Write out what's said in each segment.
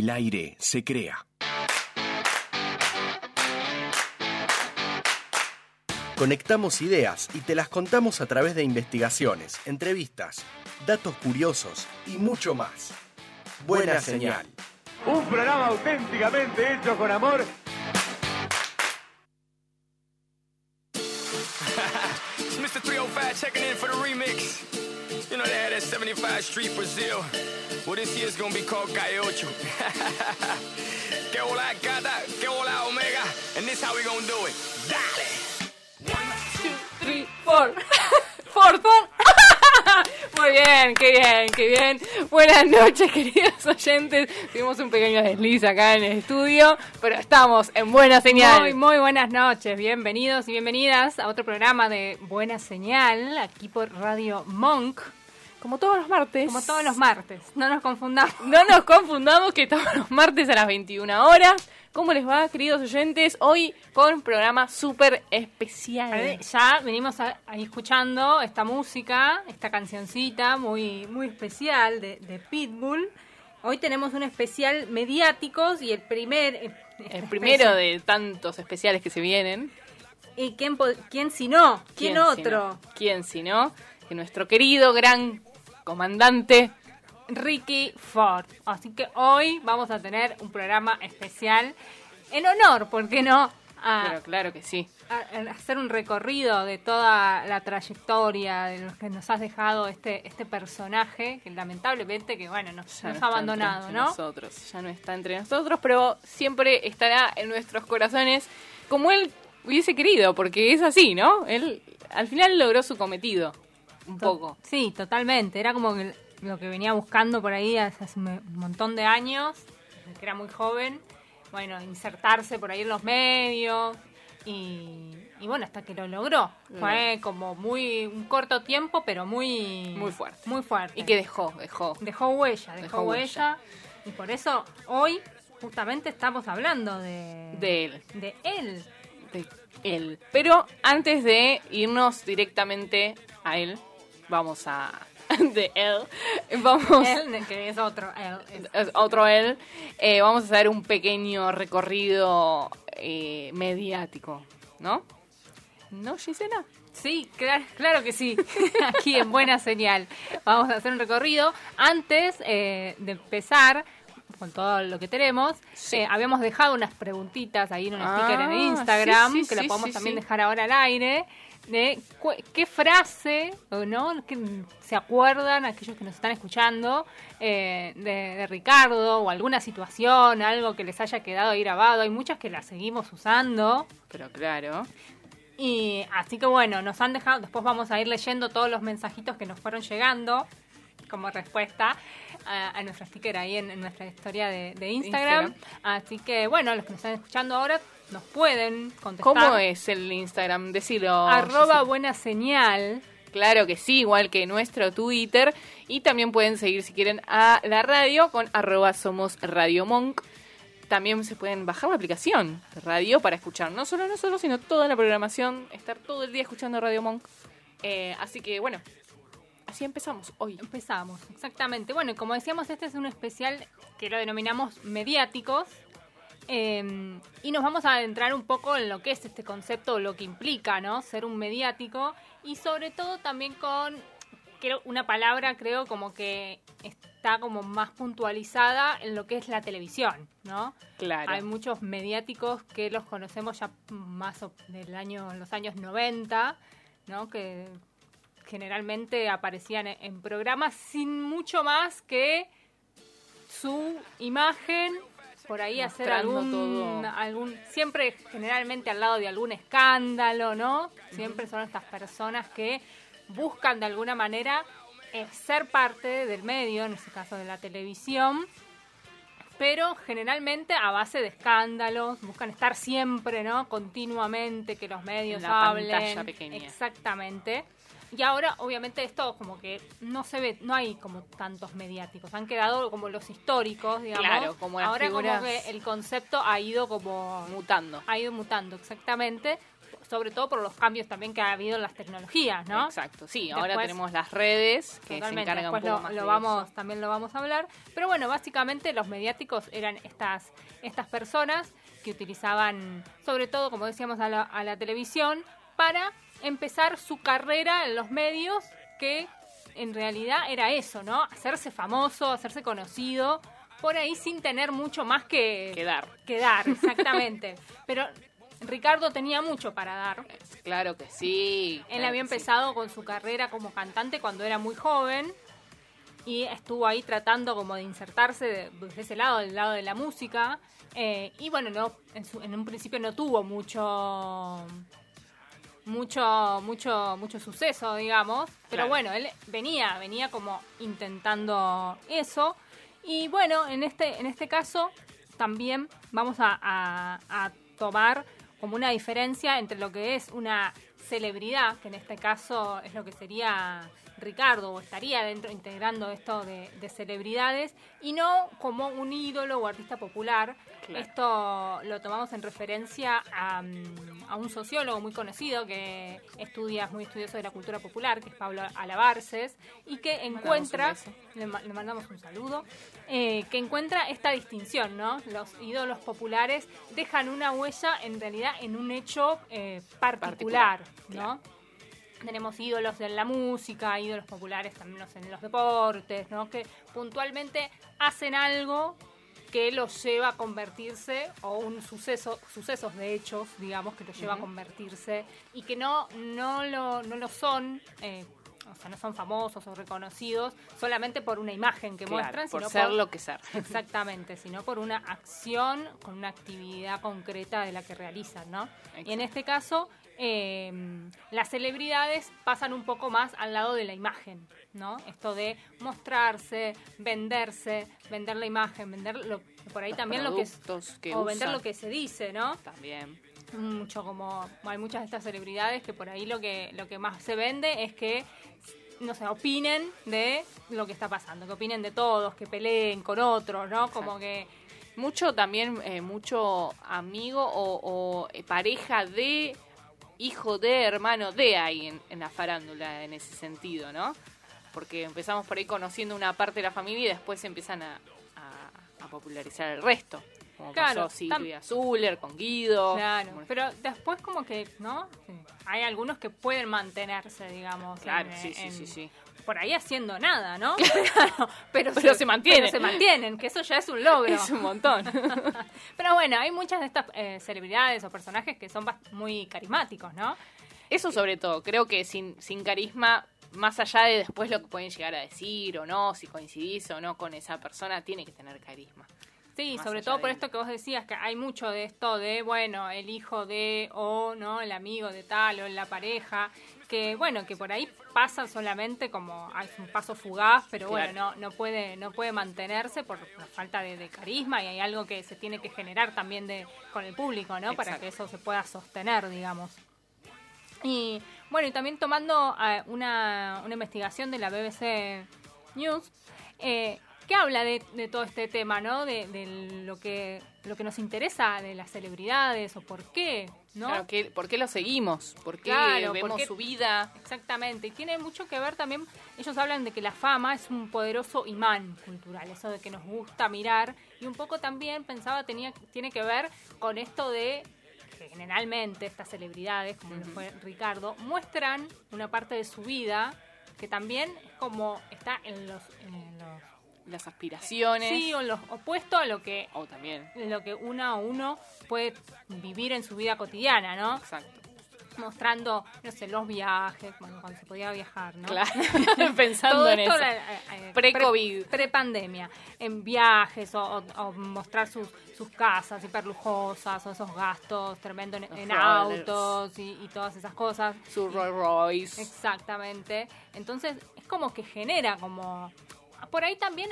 el aire se crea. Conectamos ideas y te las contamos a través de investigaciones, entrevistas, datos curiosos y mucho más. Buena señal. Un programa auténticamente hecho con amor. Mr. 305 checking in for the remix. You know they had that 75 Street Brazil. Well, this year's gonna be called Calle Ocho. que hola gata, que hola omega. And this how we gonna do it. Dale. three, four. Four, four. Muy bien, qué bien, qué bien. Buenas noches, queridos oyentes. Tuvimos un pequeño desliz acá en el estudio, pero estamos en buena señal. Muy, muy buenas noches, bienvenidos y bienvenidas a otro programa de Buena Señal, aquí por Radio Monk, Como todos los martes. como todos los martes. No nos confundamos. No nos confundamos que todos los martes a las 21 horas. ¿Cómo les va, queridos oyentes? Hoy con un programa súper especial. Ya venimos ahí escuchando esta música, esta cancioncita muy, muy especial de, de Pitbull. Hoy tenemos un especial mediáticos y el primer... eh, El primero de tantos especiales que se vienen. ¿Y quién, quién si no? ¿Quién, otro? no? ¿Quién si no? Que nuestro querido gran comandante Ricky Ford. Así que hoy vamos a tener un programa especial en honor, ¿por qué no? A, Pero claro que sí. a- a hacer un recorrido de toda la trayectoria de lo que nos has dejado este este personaje que lamentablemente que bueno nos, no ha abandonado, ¿no? Nosotros, ya no está entre nosotros, pero siempre estará en nuestros corazones como él hubiese querido, porque es así, ¿no? Él al final logró su cometido, un To- poco. Sí, totalmente. Era como que lo que venía buscando por ahí hace un montón de años, desde que era muy joven. Bueno, insertarse por ahí en los medios y, y bueno, hasta que lo logró. Fue como muy un corto tiempo, pero muy Muy fuerte. Muy fuerte. Y que dejó, dejó. dejó huella, dejó, Dejó huella. Y por eso hoy justamente estamos hablando de De él. de él. de él. Pero antes de irnos directamente a él, vamos a... de él, vamos... Él, que es otro él. es- es otro él, eh, vamos a hacer un pequeño recorrido eh, mediático, ¿no? ¿No, Gisela? Sí, claro, claro que sí. Aquí en Buena Señal. Vamos a hacer un recorrido. Antes eh, de empezar con todo lo que tenemos, Sí. eh, habíamos dejado unas preguntitas ahí en un Ah, sticker en Instagram, sí, sí, que lo podemos también dejar ahora al aire, de qué frase, no, que se acuerdan aquellos que nos están escuchando eh, de, de Ricardo, o alguna situación, algo que les haya quedado ahí grabado. Hay muchas que las seguimos usando. Pero claro. Y así que bueno, nos han dejado, después vamos a ir leyendo todos los mensajitos que nos fueron llegando como respuesta a, a nuestro sticker ahí en, en nuestra historia de, de Instagram. Así que bueno, los que nos están escuchando ahora nos pueden contestar. ¿Cómo es el Instagram? Decilo. Arroba buena señal. Claro que sí, igual que nuestro Twitter. Y también pueden seguir, si quieren, a la radio con arroba somos Radio Monk. También se pueden bajar la aplicación de radio para escuchar no solo nosotros, sino toda la programación. Estar todo el día escuchando Radio Monk. Eh, así que, bueno, así empezamos hoy. Empezamos, exactamente. Bueno, y como decíamos, este es un especial que lo denominamos mediáticos. Eh, y nos vamos a adentrar un poco en lo que es este concepto, lo que implica, ¿no? Ser un mediático. Y sobre todo también con creo, una palabra, creo, como que está como más puntualizada en lo que es la televisión, ¿no? Claro. Hay muchos mediáticos que los conocemos ya más del año, en los años 90, ¿no? Que generalmente aparecían en programas sin mucho más que su imagen, por ahí hacer algún, todo. algún, siempre generalmente al lado de algún escándalo, ¿no? Siempre son estas personas que buscan de alguna manera eh, ser parte del medio, en este caso de la televisión, pero generalmente a base de escándalos, buscan estar siempre, ¿no? Continuamente que los medios En la hablen. pantalla pequeña. Exactamente. Y ahora, obviamente, esto como que no se ve, no hay como tantos mediáticos. Han quedado como los históricos, digamos. Claro, como las ahora figuras- como que el concepto ha ido como Mutando. ha ido mutando exactamente. sobre todo por los cambios también que ha habido en las tecnologías, ¿no? Exacto, sí, ahora tenemos las redes que se encargan después un poco lo, más lo de vamos, eso. también lo vamos a hablar. Pero bueno, básicamente los mediáticos eran estas, estas personas que utilizaban, sobre todo, como decíamos, a la, a la televisión para empezar su carrera en los medios, que en realidad era eso, ¿no? Hacerse famoso, hacerse conocido, por ahí sin tener mucho más que, Que dar. que dar, exactamente. Pero Ricardo tenía mucho para dar. Claro que sí. Él claro había sí. empezado con su carrera como cantante cuando era muy joven y estuvo ahí tratando como de insertarse de, de ese lado, del lado de la música. Eh, y bueno, no, en, su- en un principio no tuvo mucho mucho mucho mucho suceso digamos pero Claro. bueno él venía venía como intentando eso y bueno en este en este caso también vamos a, a- a tomar como una diferencia entre lo que es una celebridad que en este caso es lo que sería Ricardo o estaría dentro integrando esto de, de celebridades y no como un ídolo o artista popular Claro. esto lo tomamos en referencia a, mm, a un sociólogo muy conocido que estudia, es muy estudioso de la cultura popular, que es Pablo Alabarces, y que encuentra, le, ma- le mandamos un saludo, eh, que encuentra esta distinción, ¿no? Los ídolos populares dejan una huella en realidad en un hecho eh, particular, Particular, ¿no? Tenemos ídolos en la música, ídolos populares también en los deportes, ¿no? Que puntualmente hacen algo que los lleva a convertirse, o un suceso, sucesos de hechos, digamos, que los lleva a convertirse, y que no, no, lo, no lo son, eh, o sea, no son famosos o reconocidos solamente por una imagen que Claro, muestran, por sino ser por, lo que ser. Exactamente, sino por una acción con una actividad concreta de la que realizan, ¿no? Y en este caso, eh, las celebridades pasan un poco más al lado de la imagen, ¿no? Esto de mostrarse, venderse, vender la imagen, vender lo, por ahí Los también lo que es, que o vender lo que se dice, ¿no? También. mucho como hay muchas de estas celebridades que por ahí lo que lo que más se vende es que no sé, opinen de lo que está pasando, que opinen de todos, que peleen con otros, ¿no? Como que Mucho también, eh, mucho amigo o, o, eh, pareja de, hijo de, hermano de ahí en, en la farándula, en ese sentido, ¿no? Porque empezamos por ahí conociendo una parte de la familia y después empiezan a, a- a popularizar el resto. Como Claro, pasó Silvia Zuller con Guido. Claro, como- pero después como que, ¿no? Hay algunos que pueden mantenerse, digamos. Claro, en- sí, sí, en- sí, sí. Por ahí haciendo nada, ¿no? Claro, pero, Pero se mantienen. pero se mantienen, que eso ya es un logro. Es un montón. Pero bueno, hay muchas de estas eh, celebridades o personajes que son muy carismáticos, ¿no? Eso sobre todo, creo que sin, sin carisma, más allá de después lo que pueden llegar a decir o no, si coincidís o no con esa persona, tiene que tener carisma. Sí, sobre todo por esto que vos decías, que hay mucho de esto de, bueno, el hijo de, o, ¿no? El amigo de tal, o la pareja, que, bueno, que por ahí pasa solamente como, hay un paso fugaz, pero bueno, no, no puede no puede mantenerse por la falta de, de carisma y hay algo que se tiene que generar también de con el público, ¿no? Para que eso se pueda sostener, digamos. Y bueno, y también tomando eh, una, una investigación de la BBC News, eh, que habla de, de todo este tema, ¿no? De, de lo que lo que nos interesa de las celebridades o por qué, ¿no? Claro, ¿qué- ¿por qué lo seguimos? ¿Por qué Claro, vemos porque- su vida? Exactamente, y tiene mucho que ver también, ellos hablan de que la fama es un poderoso imán cultural, eso de que nos gusta mirar, y un poco también pensaba tenía tiene que ver con esto de que generalmente estas celebridades, como lo fue Ricardo, muestran una parte de su vida que también es como está en los, en los Las aspiraciones. sí, o los opuesto a lo que O también. lo que una o uno puede vivir en su vida cotidiana, ¿no? Exacto. Mostrando, no sé, los viajes, bueno, cuando se podía viajar, ¿no? Claro. Pensando Todo en esto eso. eh, eh, Pre-COVID. pre- Pre-pandemia. en viajes o, o- o mostrar sus, sus casas hiperlujosas o esos gastos tremendos en, autos y, y todas esas cosas. Su Rolls Royce. Exactamente. Entonces es como que genera como... Por ahí también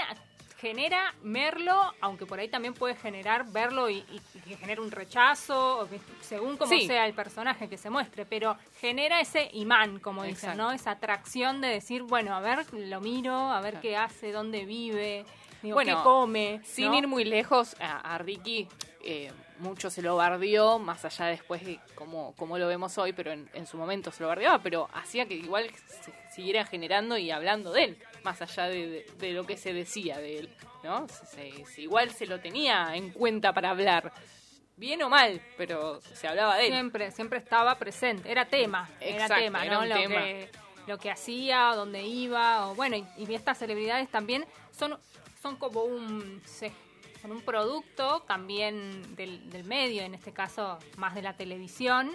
genera verlo, aunque por ahí también puede generar verlo y, y- que genere un rechazo, según como Sí. sea el personaje que se muestre, pero genera ese imán, como dicen, Exacto. ¿no? Esa atracción de decir, bueno, a ver, lo miro, a ver qué hace, dónde vive, digo, Bueno, qué come. Sin ¿no? ir muy lejos, a, a Ricky eh, mucho se lo bardeó, más allá después de cómo, cómo lo vemos hoy, pero en, en su momento se lo bardeaba, pero hacía que igual se siguiera generando y hablando de él, más allá de, de- de lo que se decía de él, ¿no? Se- se- igual se lo tenía en cuenta para hablar, bien o mal, pero se hablaba de él. Siempre, siempre estaba presente. Era tema, era tema, era ¿no? Lo tema. que, lo que hacía, dónde iba, o bueno, y, y estas celebridades también son, son como un se- son un producto también del, del medio, en este caso más de la televisión,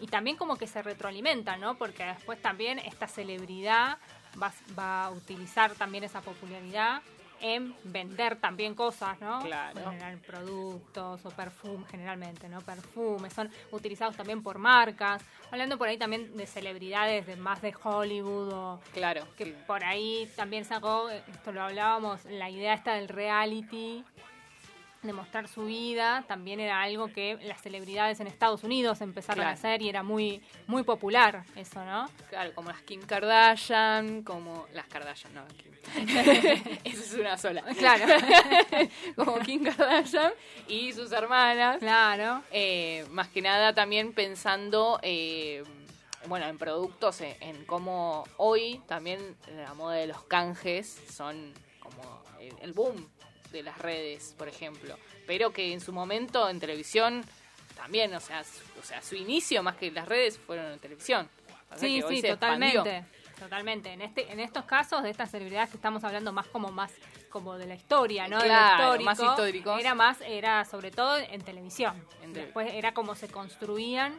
y también como que se retroalimentan, ¿no? Porque después también esta celebridad va, va a utilizar también esa popularidad en vender también cosas, ¿no? Claro. Generar productos o perfumes, generalmente, ¿no? Perfumes, son utilizados también por marcas. Hablando por ahí también de celebridades de más de Hollywood o Claro, que que- por ahí también sacó, esto lo hablábamos, la idea esta del reality, de mostrar su vida, también era algo que las celebridades en Estados Unidos empezaron Claro. a hacer y era muy muy popular eso, ¿no? Claro, como las Kim Kardashian, como las Kardashian, no, Kim. Esa es una sola. Claro. como Kim Kardashian y sus hermanas. Claro. Eh, más que nada también pensando, eh, bueno, en productos, en, en cómo hoy también la moda de los canjes son como el, el boom de las redes, por ejemplo. Pero que en su momento en televisión también, o sea, su, o sea, su inicio más que las redes fueron en televisión. O sea Sí, sí, expandió. totalmente. Totalmente. En este, en estos casos de estas celebridades que estamos hablando más como más como de la historia, ¿no? De lo Claro, más históricos. Era más, era sobre todo en televisión. En Después era como se construían.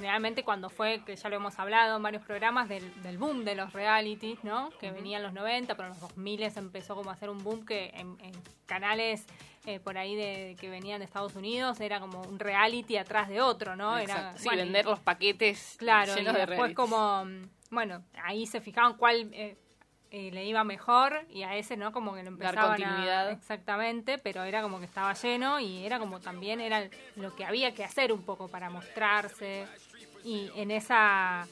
Generalmente cuando fue, que ya lo hemos hablado en varios programas, del, del boom de los realities, ¿no? Que venían los 90, pero en los 2000 empezó como a hacer un boom que en, en canales eh, por ahí de, que venían de Estados Unidos era como un reality atrás de otro, ¿no? Era. Sí, bueno, y- vender los paquetes Claro, y llenos de después realities. como, bueno, ahí se fijaban cuál eh, eh, le iba mejor y a ese, ¿no? Como que lo Dar empezaban a- exactamente, pero era como que estaba lleno y era como también era lo que había que hacer un poco para mostrarse y en esa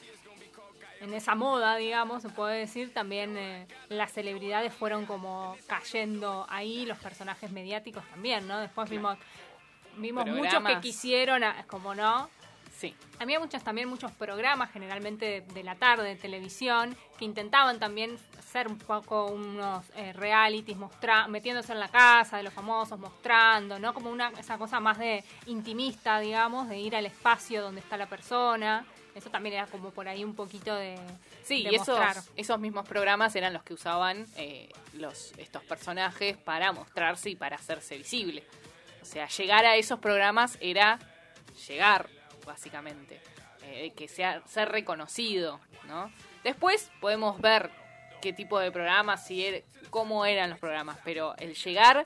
en esa moda, digamos, se puede decir, también eh, las celebridades fueron como cayendo ahí, los personajes mediáticos también, ¿no? Después vimos vimos muchos que quisieron, ah, como no, Sí. había muchos también muchos programas, generalmente de, de la tarde, de televisión, que intentaban también ser un poco unos eh, realities, mostra metiéndose en la casa de los famosos, mostrando, ¿no? Como una esa cosa más de intimista, digamos, de ir al espacio donde está la persona. Eso también era como por ahí un poquito de, Sí, de y esos, esos mismos programas eran los que usaban eh, los estos personajes para mostrarse y para hacerse visible. O sea, llegar a esos programas era llegar, básicamente. Eh, que sea ser reconocido, ¿no? Después podemos ver qué tipo de programas, si er- cómo eran los programas, pero el llegar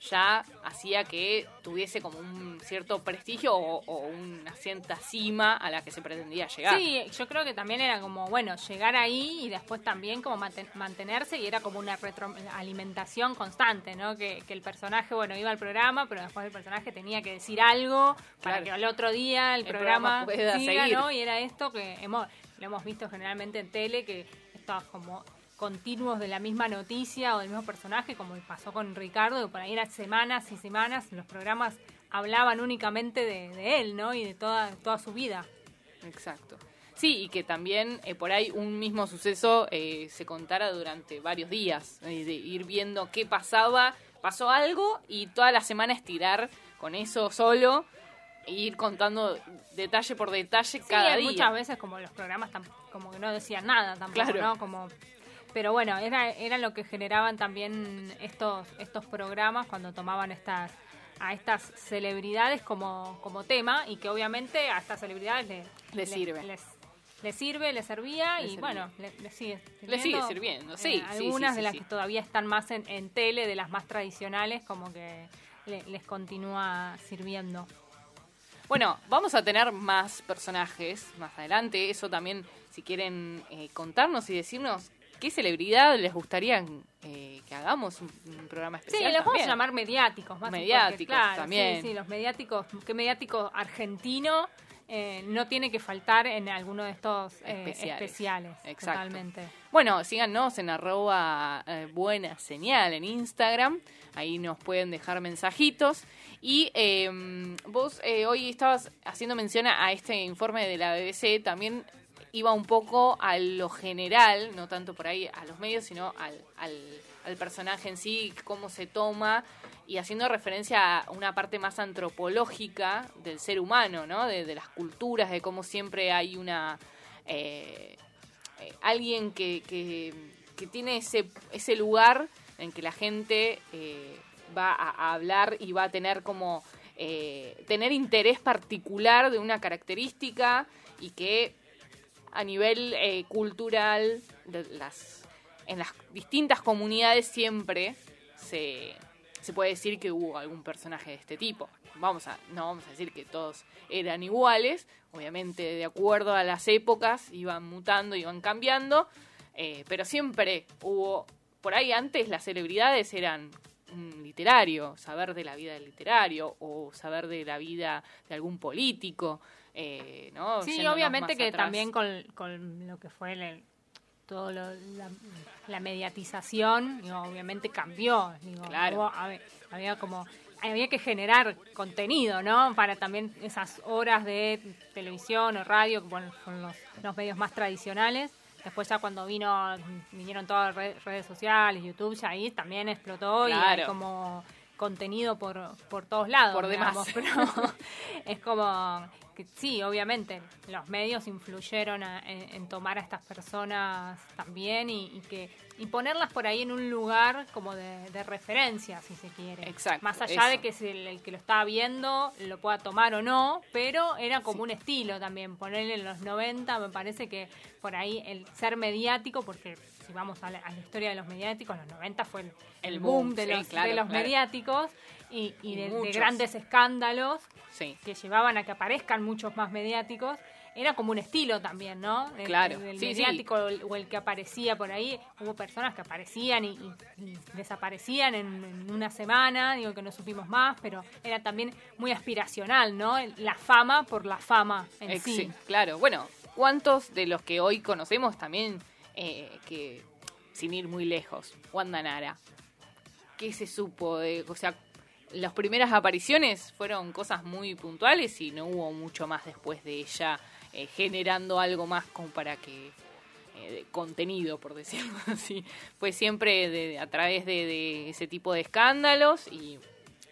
ya hacía que tuviese como un cierto prestigio o, o una cierta cima a la que se pretendía llegar. Sí, yo creo que también era como, bueno, llegar ahí y después también como manten- mantenerse y era como una retroalimentación constante, ¿no? Que, que el personaje, bueno, iba al programa, pero después el personaje tenía que decir algo para Claro. que al otro día el, El programa, programa siga, seguir. ¿no? Y era esto que hemos, lo hemos visto generalmente en tele, que estos como continuos de la misma noticia o del mismo personaje, como pasó con Ricardo, que por ahí eran semanas y semanas, los programas hablaban únicamente de, de él, ¿no? Y de toda, toda su vida. Exacto. Sí, y que también eh, por ahí un mismo suceso eh, se contara durante varios días, eh, de ir viendo qué pasaba, pasó algo y toda la semana estirar con eso solo e ir contando detalle por detalle Sí, cada día. muchas veces como los programas como que no decían nada tampoco, Claro. ¿no? Como pero bueno, era era lo que generaban también estos estos programas cuando tomaban estas a estas celebridades como como tema y que obviamente a estas celebridades le, Les sirve. les, les sirve, les servía Les y servía. bueno, le- les sigue sirviendo. Les sigue sirviendo, sí, sí, algunas sí, de las que todavía están más en, en tele, de las más tradicionales, como que le- les continúa sirviendo. Bueno, vamos a tener más personajes más adelante. Eso también, si quieren eh, contarnos y decirnos qué celebridad les gustaría eh, que hagamos un, un programa Sí, especial. los vamos a llamar mediáticos, más Mediáticos porque, claro, también. Sí, sí, los mediáticos, ¿qué mediático argentino eh, no tiene que faltar en alguno de estos eh, Especiales. especiales? Exacto. Totalmente. Bueno, síganos en arroba eh, buena señal en Instagram ahí nos pueden dejar mensajitos. Y eh, vos hoy estabas haciendo mención a este informe de la BBC, también iba un poco a lo general, no tanto por ahí a los medios, sino al, al, personaje en sí, cómo se toma y haciendo referencia a una parte más antropológica del ser humano, ¿no? De, las culturas, de cómo siempre hay una... Eh, eh, alguien que, que, tiene ese, ese lugar en que la gente eh, va a, hablar y va a tener como... Tener interés particular de una característica y que a nivel eh, cultural de las, en las distintas comunidades siempre se, se puede decir que hubo algún personaje de este tipo. Vamos a, no vamos a decir que todos eran iguales, obviamente de acuerdo a las épocas iban mutando, iban cambiando, eh, pero siempre hubo, por ahí antes las celebridades eran un literario, saber de la vida del literario o saber de la vida de algún político. Eh, ¿no? Sí, obviamente que atrás. también con, con, lo que fue el, todo lo, la, la, mediatización, digo, obviamente cambió. Digo, claro. Hubo, había, había como había que generar contenido, ¿no? Para también esas horas de televisión o radio, bueno, son los, los medios más tradicionales. Después ya cuando vino, vinieron todas las redes sociales, YouTube, ya ahí también explotó claro. y como contenido por, por todos lados. Por demás. Digamos, pero es como que sí, obviamente, los medios influyeron a, en, en, tomar a estas personas también y, y, que y ponerlas por ahí en un lugar como de, de referencia, si se quiere. Exacto. Más allá eso. de que si el, el, que lo estaba viendo lo pueda tomar o no, pero era como sí. un estilo también. Ponerle en los 90, me parece que por ahí el ser mediático, porque si vamos a la, a la historia de los mediáticos, los 90 fue el, el boom, boom, de los, sí, claro, de los claro. mediáticos y, y de, de, grandes escándalos sí. que llevaban a que aparezcan muchos más mediáticos. Era como un estilo también, ¿no? El, claro. El, sí, mediático o el, o, el, que aparecía por ahí. Hubo personas que aparecían y, y, y desaparecían en, en, una semana, digo que no supimos más, pero era también muy aspiracional, ¿no? La fama por la fama en Ex sí. Claro, bueno, ¿cuántos de los que hoy conocemos también, eh, que sin ir muy lejos, Wanda Nara, ¿qué se supo o sea, las primeras apariciones fueron cosas muy puntuales y no hubo mucho más después de ella eh, generando algo más como para que eh, contenido por decirlo así fue siempre a través de, ese tipo de escándalos y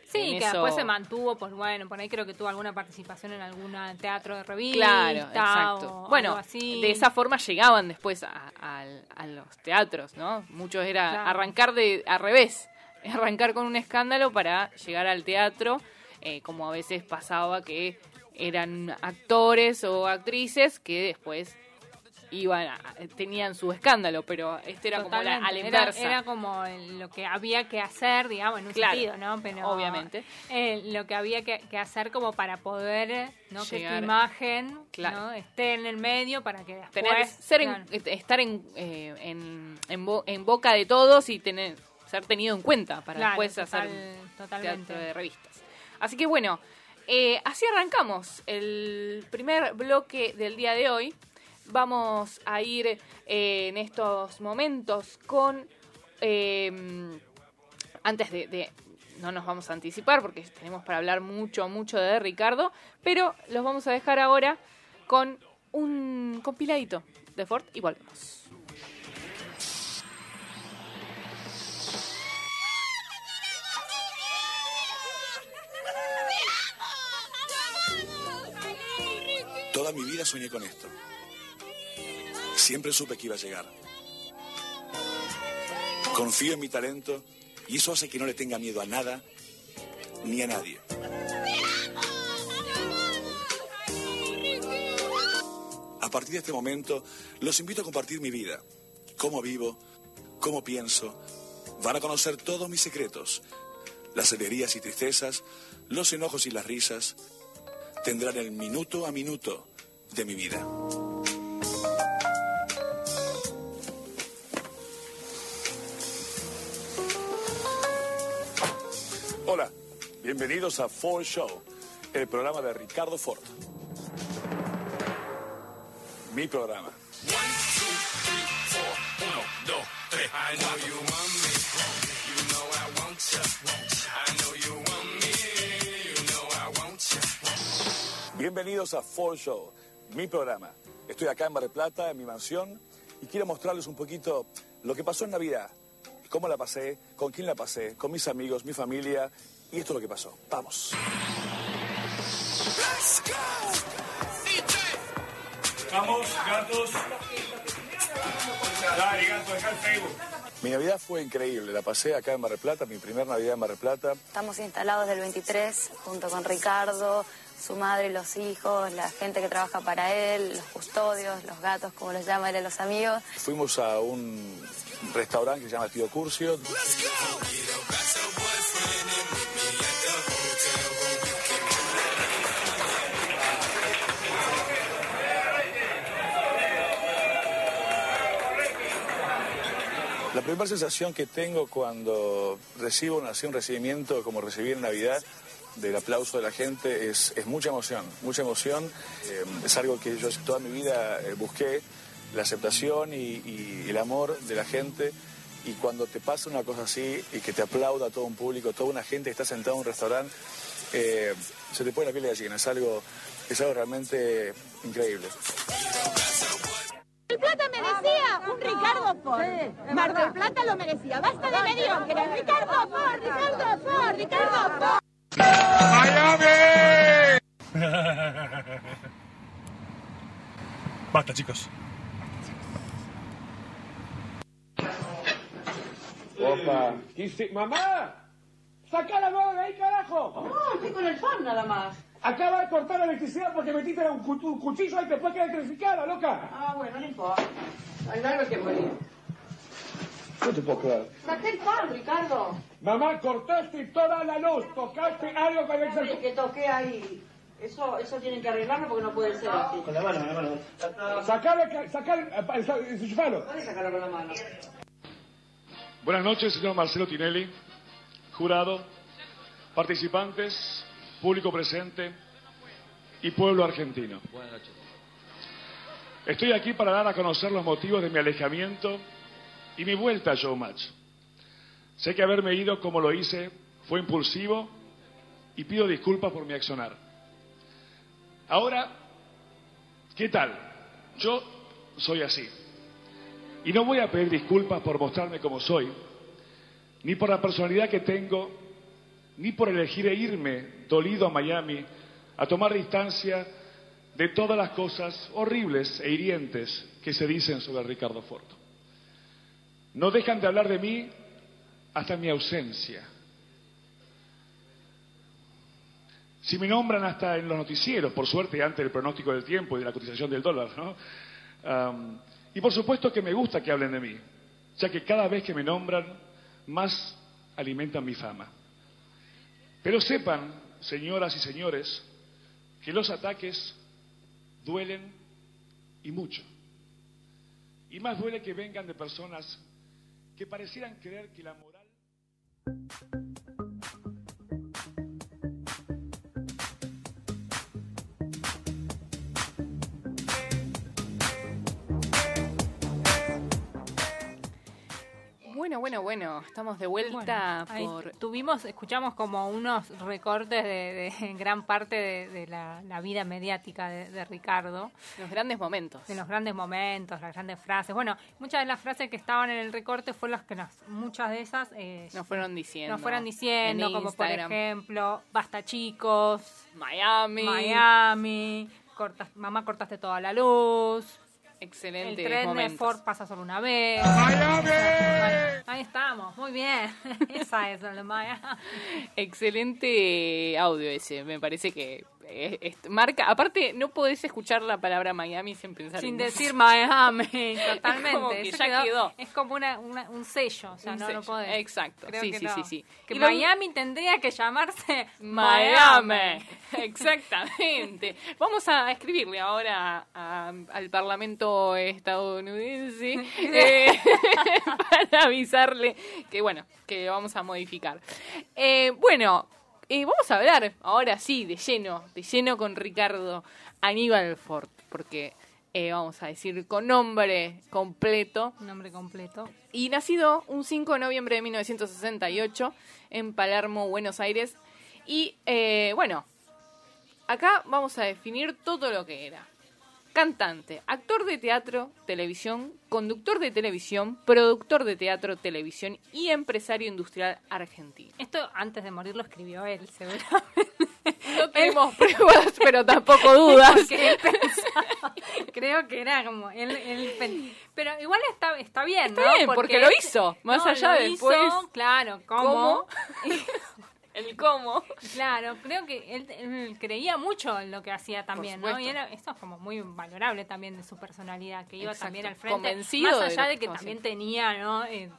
Sí, que eso... después se mantuvo, pues bueno, por ahí creo que tuvo alguna participación en algún teatro de revista. Claro, exacto. bueno, así. de esa forma llegaban después a, a, a los teatros, ¿no? Muchos era claro. arrancar de al revés, arrancar con un escándalo para llegar al teatro, eh, como a veces pasaba que eran actores o actrices que después iban a, tenían su escándalo, pero este era Totalmente. como la, a la inversa. Era, era, como lo que había que hacer, digamos, en un claro, sentido, ¿no? Pero, obviamente. Eh, lo que había que, que, hacer como para poder, ¿no? Llegar, que tu imagen claro. ¿no? esté en el medio para que después... Tener, ser claro. en, estar en, eh, en, en, bo, en, boca de todos y tener ser tenido en cuenta para después total, hacer totalmente. teatro de revistas. Así que bueno, eh, así arrancamos el primer bloque del día de hoy vamos a ir eh, en estos momentos con... Eh, antes de, No nos vamos a anticipar porque tenemos para hablar mucho, mucho de Ricardo, pero los vamos a dejar ahora con un compiladito de Ford y volvemos. Toda mi vida soñé con esto. Siempre supe que iba a llegar. Confío en mi talento y eso hace que no le tenga miedo a nada ni a nadie. A partir de este momento, los invito a compartir mi vida, cómo vivo, cómo pienso. Van a conocer todos mis secretos, las alegrías y tristezas, los enojos y las risas. Tendrán el minuto a minuto de mi vida. Bienvenidos a Ford Show, el programa de Ricardo Ford. Mi programa. Bienvenidos a Ford Show, mi programa. Estoy acá en Mar del Plata, en mi mansión, y quiero mostrarles un poquito lo que pasó en Navidad, cómo la pasé, con quién la pasé, con mis amigos, mi familia y esto es lo que pasó. Vamos. Vamos, gatos. Dale, gato, deja el Facebook. Mi Navidad fue increíble, la pasé acá en Mar del Plata, mi primer Navidad en Mar del Plata. Estamos instalados del 23 junto con Ricardo, su madre y los hijos, la gente que trabaja para él, los custodios, los gatos, como los llama él, los amigos. Fuimos a un restaurante que se llama Tío Curcio. La primera sensación que tengo cuando recibo así un recibimiento como recibí en Navidad del aplauso de la gente es, es mucha emoción, mucha emoción. Eh, es algo que yo toda mi vida eh, busqué, la aceptación y, y el amor de la gente. Y cuando te pasa una cosa así y que te aplauda todo un público, toda una gente que está sentada en un restaurante, eh, se te pone la piel de gallina. Es algo, es algo realmente increíble. El Plata merecía un Ricardo Ford. Mar del Plata lo merecía. Basta de mediocres. Ricardo Ford, Ricardo Ford, Ricardo Ford. Basta, chicos. Opa. Quise- ¡Mamá! ¡Saca la mano de ahí, carajo! No, estoy con el fan nada más. Acaba de cortar la electricidad porque metiste un, cu- un cuchillo ahí después queda electrificada, loca. Ah, bueno, no importa. Hay algo que morir. No te puedo creer. Saqué el fan, Ricardo. Mamá, cortaste toda la luz, tocaste algo con el El que toqué ahí. Eso, eso tienen que arreglarlo porque no puede ser así. Con la mano, con la mano. Sacale, sacale, eh, enchufalo. Puedes sacarlo con la mano. Buenas noches, señor Marcelo Tinelli, jurado, participantes, público presente y pueblo argentino. Buenas noches. Estoy aquí para dar a conocer los motivos de mi alejamiento y mi vuelta a Showmatch. Sé que haberme ido como lo hice fue impulsivo y pido disculpas por mi accionar. Ahora, ¿qué tal? Yo soy así. Y no voy a pedir disculpas por mostrarme como soy, ni por la personalidad que tengo, ni por elegir irme dolido a Miami a tomar distancia de todas las cosas horribles e hirientes que se dicen sobre Ricardo Ford. No dejan de hablar de mí hasta mi ausencia. Si me nombran hasta en los noticieros, por suerte antes del pronóstico del tiempo y de la cotización del dólar, ¿no? Y por supuesto que me gusta que hablen de mí, ya que cada vez que me nombran, más alimentan mi fama. Pero sepan, señoras y señores, que los ataques duelen y mucho. Y más duele que vengan de personas que parecieran creer que la Bueno, bueno, bueno, estamos de vuelta por... Tuvimos, escuchamos como unos recortes de, de gran parte de, de la, la vida mediática de, de Ricardo. Los grandes momentos. De los grandes momentos, las grandes frases. Bueno, muchas de las frases que estaban en el recorte fueron las que nos, muchas de esas eh, Nos fueron diciendo. nos fueron diciendo, en como por ejemplo, basta chicos, Miami. Miami, cortas- mamá cortaste toda la luz. Excelentes El tren de. Ford pasa solo una vez. ¡Miami! Ahí, ahí estamos, muy bien. Esa es la Miami. Excelente audio ese, me parece que eh, es- marca, aparte no podés escuchar la palabra Miami sin pensar Sin en eso. decir Miami, totalmente. Es como que ya quedó. Es como una, una- un sello, o sea, Un no sello, lo podés. exacto, Creo sí, que sí, no. sí, sí. Que Y lo- Miami tendría que llamarse Miami, exactamente. Vamos a escribirle ahora a- al Parlamento estadounidense eh, para avisarle que bueno, que vamos a modificar. Eh, bueno, eh, vamos a hablar ahora sí, de lleno, de lleno con Ricardo Aníbal Ford, porque eh, vamos a decir con nombre completo. Nombre completo. Y nacido un 5 de noviembre de 1968 en Palermo, Buenos Aires. Y eh, bueno, acá vamos a definir todo lo que era. Cantante, actor de teatro, televisión, conductor de televisión, productor de teatro, televisión y empresario industrial argentino. Esto antes de morir lo escribió él, seguro. No tenemos pruebas, pero tampoco dudas. Porque él pensaba- creo que era como él, él pero igual está está bien, Está ¿no? bien, porque lo hizo, más no, allá lo de hizo, después claro, ¿Cómo? cómo, El cómo. claro, creo que él, él creía mucho en lo que hacía también, ¿no? Y era esto es como muy valorable también de su personalidad, que iba Exacto, también al frente, convencido más allá de que también tenía, ¿no? Eh,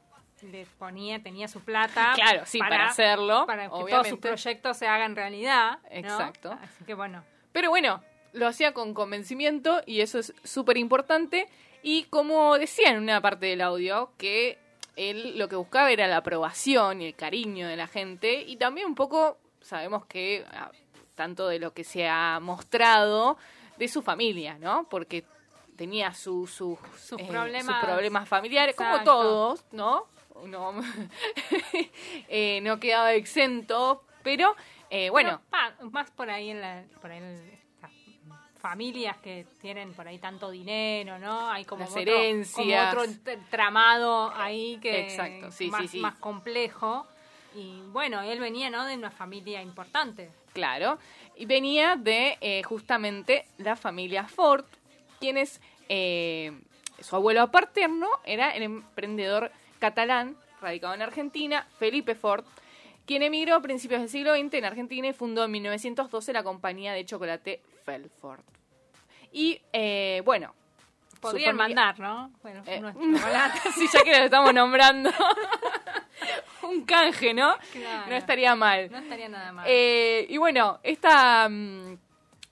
le ponía, tenía su plata. Claro, sí, para hacerlo, Para que todos obviamente. sus proyectos se hagan realidad. ¿no? Exacto. Así que bueno. Pero bueno, lo hacía con convencimiento y eso es súper importante. Y como decía en una parte del audio, que él lo que buscaba era la aprobación y el cariño de la gente y también un poco, sabemos que ah, tanto de lo que se ha mostrado de su familia, ¿no? Porque tenía su, su- Sus eh, problemas. sus problemas familiares, como todos, ¿no? Uno eh, no quedaba exento, pero eh, bueno, Pero, pa, más por ahí en la, por ahí en familias que tienen por ahí tanto dinero, ¿no? Hay como Las otro, herencias. como otro tramado ahí que Exacto, sí, más, sí, sí. más complejo. Y bueno, él venía, ¿no? De una familia importante. Claro, y venía de eh, justamente la familia Ford, quienes eh, su abuelo paterno era el emprendedor catalán radicado en Argentina, Felipe Ford, quien emigró a principios del siglo XX en Argentina y fundó en 1912 la compañía de chocolate Felford. Y eh, bueno, Podrían mandar, ¿no? Bueno, Eh, sí, ya que lo estamos nombrando. Un canje, ¿no? Claro. No estaría mal. No estaría nada mal. Eh, y bueno, esta, mm,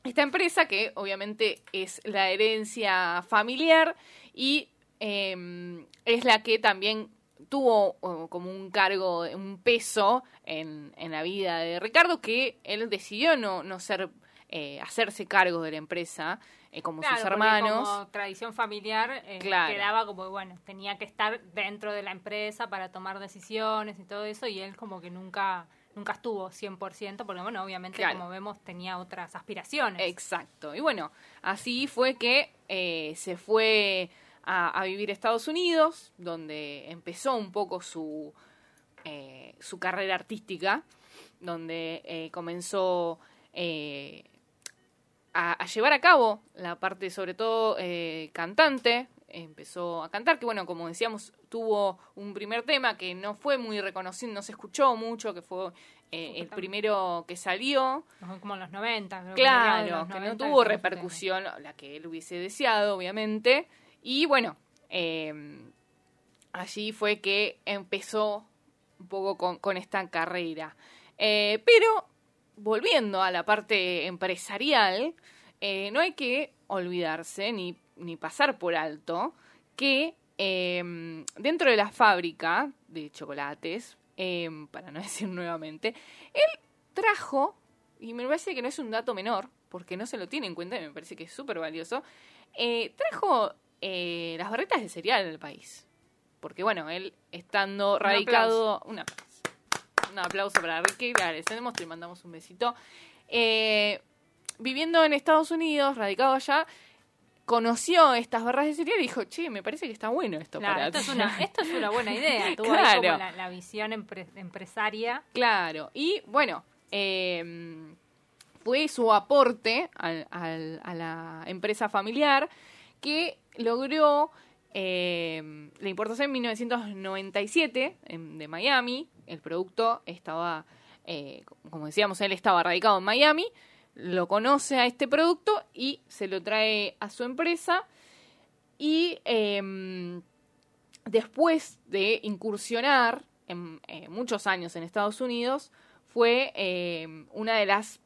esta empresa, que obviamente es la herencia familiar y eh, es la que también tuvo como un cargo, un peso en, en la vida de Ricardo, que él decidió no, no ser, eh, hacerse cargo de la empresa, eh, como Claro, sus hermanos. Como tradición familiar, eh, Claro. quedaba como, bueno, tenía que estar dentro de la empresa para tomar decisiones y todo eso, y él como que nunca nunca estuvo 100%, porque bueno, obviamente, Claro. como vemos, tenía otras aspiraciones. Exacto. Y bueno, así fue que eh, se fue a, a vivir a Estados Unidos, donde empezó un poco su, eh, su carrera artística, donde eh, comenzó eh, a, a llevar a cabo la parte, sobre todo, eh, cantante. Empezó a cantar, que bueno, como decíamos, tuvo un primer tema que no fue muy reconocido, no se escuchó mucho, que fue eh, el primero que salió. Como en los 90. creo que Claro, los que no 90 tuvo repercusión la que él hubiese deseado, obviamente. Y bueno, eh, allí fue que empezó un poco con, esta carrera. Eh, pero, volviendo a la parte empresarial, eh, no hay que olvidarse ni, ni pasar por alto que eh, dentro de la fábrica de chocolates, eh, para no decir nuevamente, él trajo, y me parece que no es un dato menor, porque no se lo tiene en cuenta y me parece que es súper valioso, eh, trajo eh, las barretas de cereal al país. Porque bueno, él estando radicado... Un aplauso. Un aplauso para Ricky, le agradecemos, te mandamos un besito. Eh, viviendo en Estados Unidos, radicado allá, conoció estas barras de cereal y dijo, che, me parece que está bueno esto Claro, para esto es, ti". una, esto es una buena idea. Tuvo ahí Claro. como la, la visión empre- empresaria. Claro, y bueno, eh, fue su aporte al- al- a la empresa familiar que logró eh, la importación en 1997 en- de Miami. El producto estaba, eh, como decíamos, él estaba radicado en Miami, lo conoce a este producto y se lo trae a su empresa. Y em, después de incursionar en eh, muchos años en Estados Unidos, fue una de las...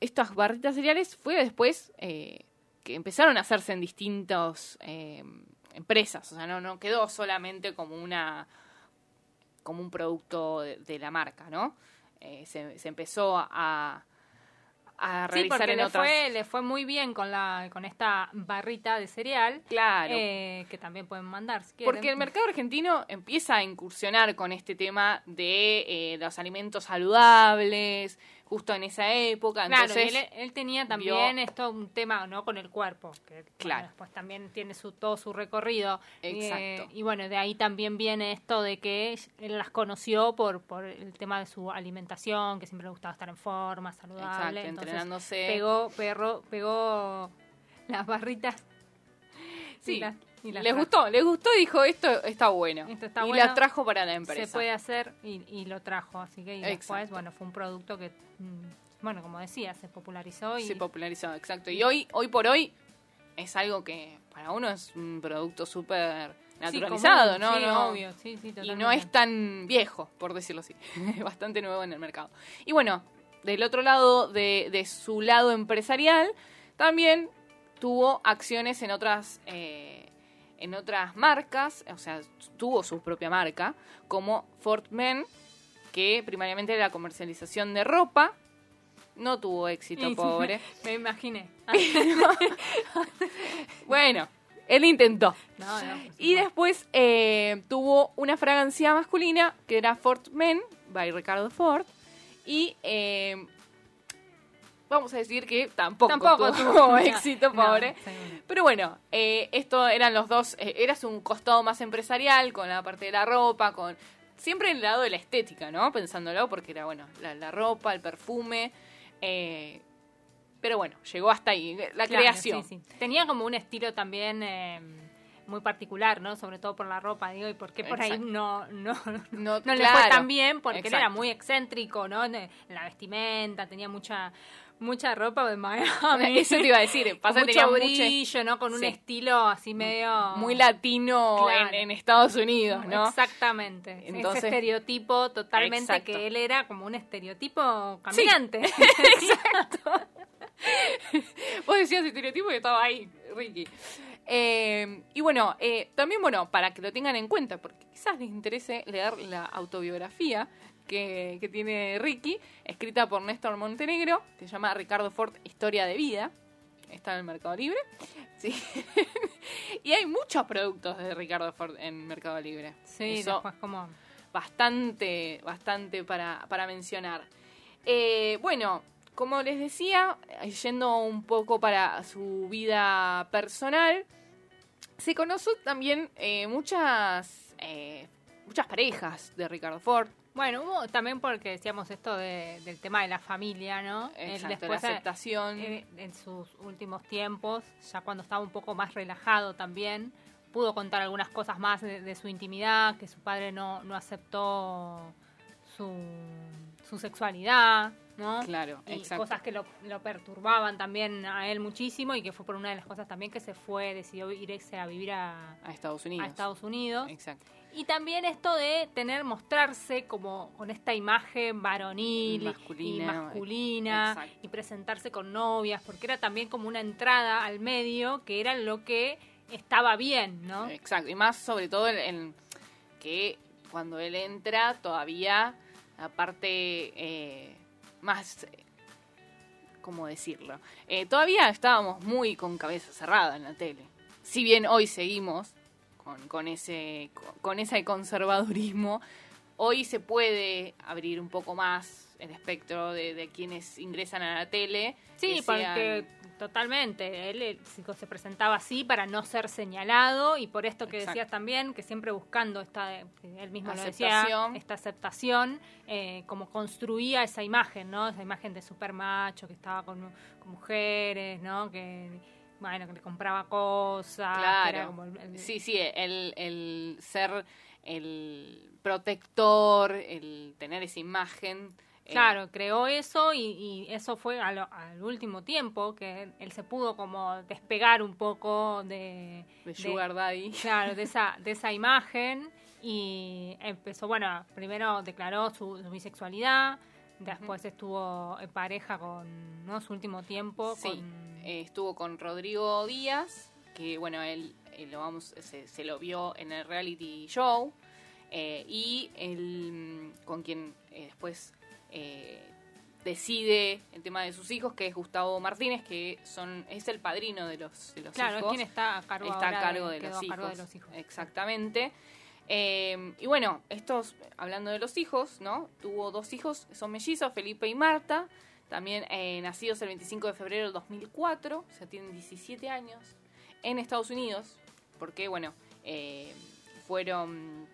Estas barritas cereales fue después eh, que empezaron a hacerse en distintas eh, empresas, o sea, no, no quedó solamente como una como un producto de, de la marca, ¿no? Eh, se, se empezó a, a Sí, realizar porque en le otras... fue, le fue muy bien con la con esta barrita de cereal. Claro. eh, que también pueden mandar si quieren. Porque el mercado argentino empieza a incursionar con este tema de eh, los alimentos saludables, justo en esa época. Claro, Entonces, él, él tenía también esto un tema no con el cuerpo, que Claro. pues también tiene su todo su recorrido. Exacto. Eh, y bueno, de ahí también viene esto de que él las conoció por por el tema de su alimentación, que siempre le gustaba estar en forma, saludable. Exacto, entonces entrenándose. Pegó, perro, pegó las barritas. Sí, las les trajo. gustó, les gustó y dijo, esto está bueno. Esto está y bueno, la trajo para la empresa. Se puede hacer y, y lo trajo, así que y después, bueno, fue un producto que, mm, bueno, como decía, se popularizó y Se popularizó, exacto. Y hoy, hoy por hoy, es algo que para uno es un producto súper Sí, naturalizado, común, ¿no? sí, No- obvio, sí, sí, y no es tan viejo, por decirlo así. Es bastante nuevo en el mercado. Y bueno, del otro lado, de, de su lado empresarial, también tuvo acciones en otras, eh, en otras marcas, o sea, tuvo su propia marca, como Fort Men, que primariamente era la comercialización de ropa. No tuvo éxito, pobre. Me imaginé. Bueno, él intentó. No, no, por Y después eh, tuvo una fragancia masculina que era Fort Men, by Ricardo Ford. Y eh, vamos a decir que tampoco, Tampoco tuvo, no, éxito, no, pobre. Pero bueno, eh, esto eran los dos, eh, eras un costado más empresarial con la parte de la ropa, con siempre el lado de la estética, ¿no? Pensándolo, porque era, bueno, la, la ropa, el perfume. eh, pero bueno, llegó hasta ahí, la Claro, creación. sí, sí. Tenía como un estilo también eh, muy particular, ¿no? Sobre todo por la ropa, digo, y por qué por ahí no, no, No, no le fue tan bien, porque él era muy excéntrico, ¿no? En la vestimenta, tenía mucha mucha ropa de Miami. Eso te iba a decir, pasa mucho tenía mucho- brillo, ¿no? Con un Sí. estilo así medio... muy latino Claro. en, en Estados Unidos, ¿no? Exactamente. Entonces- Ese estereotipo totalmente Exacto. que él era como un estereotipo caminante. Vos decías estereotipo y estaba ahí, Ricky. Eh, y bueno, eh, también, bueno, para que lo tengan en cuenta, porque quizás les interese leer la autobiografía que, que tiene Ricky, escrita por Néstor Montenegro, que se llama Ricardo Ford, Historia de Vida. Está en el Mercado Libre. Sí. y hay muchos productos de Ricardo Ford en Mercado Libre. Sí, Eso después como... bastante, bastante para, para mencionar. Eh, bueno, como les decía, yendo un poco para su vida personal, se conoció también eh, muchas, eh, muchas parejas de Ricardo Ford. Bueno, hubo también porque decíamos esto de- del tema de la familia, ¿no? Exacto, la eh, aceptación. en sus últimos tiempos, ya cuando estaba un poco más relajado también, pudo contar algunas cosas más de, de su intimidad, que su padre no, no aceptó su, su sexualidad, ¿no? Claro, y exacto. cosas que lo, lo perturbaban también a él muchísimo y que fue por una de las cosas también que se fue, decidió irse a vivir a, A Estados Unidos. a Estados Unidos. Exacto. Y también esto de tener, mostrarse como con esta imagen varonil y- Masculina. y masculina Exacto. y presentarse con novias, porque era también como una entrada al medio que era lo que estaba bien, ¿no? Exacto, y más sobre todo en, en que cuando él entra todavía la parte eh, más, ¿cómo decirlo? Eh, todavía estábamos muy con cabeza cerrada en la tele. Si bien hoy seguimos con, con ese, con, ese conservadurismo, hoy se puede abrir un poco más el espectro de, de quienes ingresan a la tele. Sí, que porque sean- totalmente. Él eh, se se presentaba así para no ser señalado y por esto que Exacto. decías también, que siempre buscando esta, que él mismo lo Aceptación. decía, esta aceptación, eh, como construía esa imagen, ¿no? Esa imagen de super macho que estaba con, con mujeres, ¿no? Que, bueno, que le compraba cosas. Claro. como el- el- Sí, sí, el, el ser el protector, el tener esa imagen. eh, Claro, creó eso y, y eso fue a lo- al último tiempo que él, él se pudo como despegar un poco de, de Sugar Daddy. claro, de esa, de esa imagen y empezó, bueno, primero declaró su, su bisexualidad, después estuvo en pareja con, ¿no? Su último tiempo Sí, con... eh, estuvo con Rodrigo Díaz, que bueno, él, eh, lo vamos, se, se lo vio en el reality show, eh, y él, mm, con quien eh, después eh, decide el tema de sus hijos, que es Gustavo Martínez, que son es el padrino de los, de los Claro, hijos. quien está a cargo está a cargo de- los a cargo de hijos. los hijos. Exactamente. Eh, y bueno, estos, hablando de los hijos, ¿no? Tuvo dos hijos, son mellizos, Felipe y Marta, también eh, nacidos el 25 de febrero del 2004, o sea, tienen 17 años, en Estados Unidos, porque, bueno, eh, fueron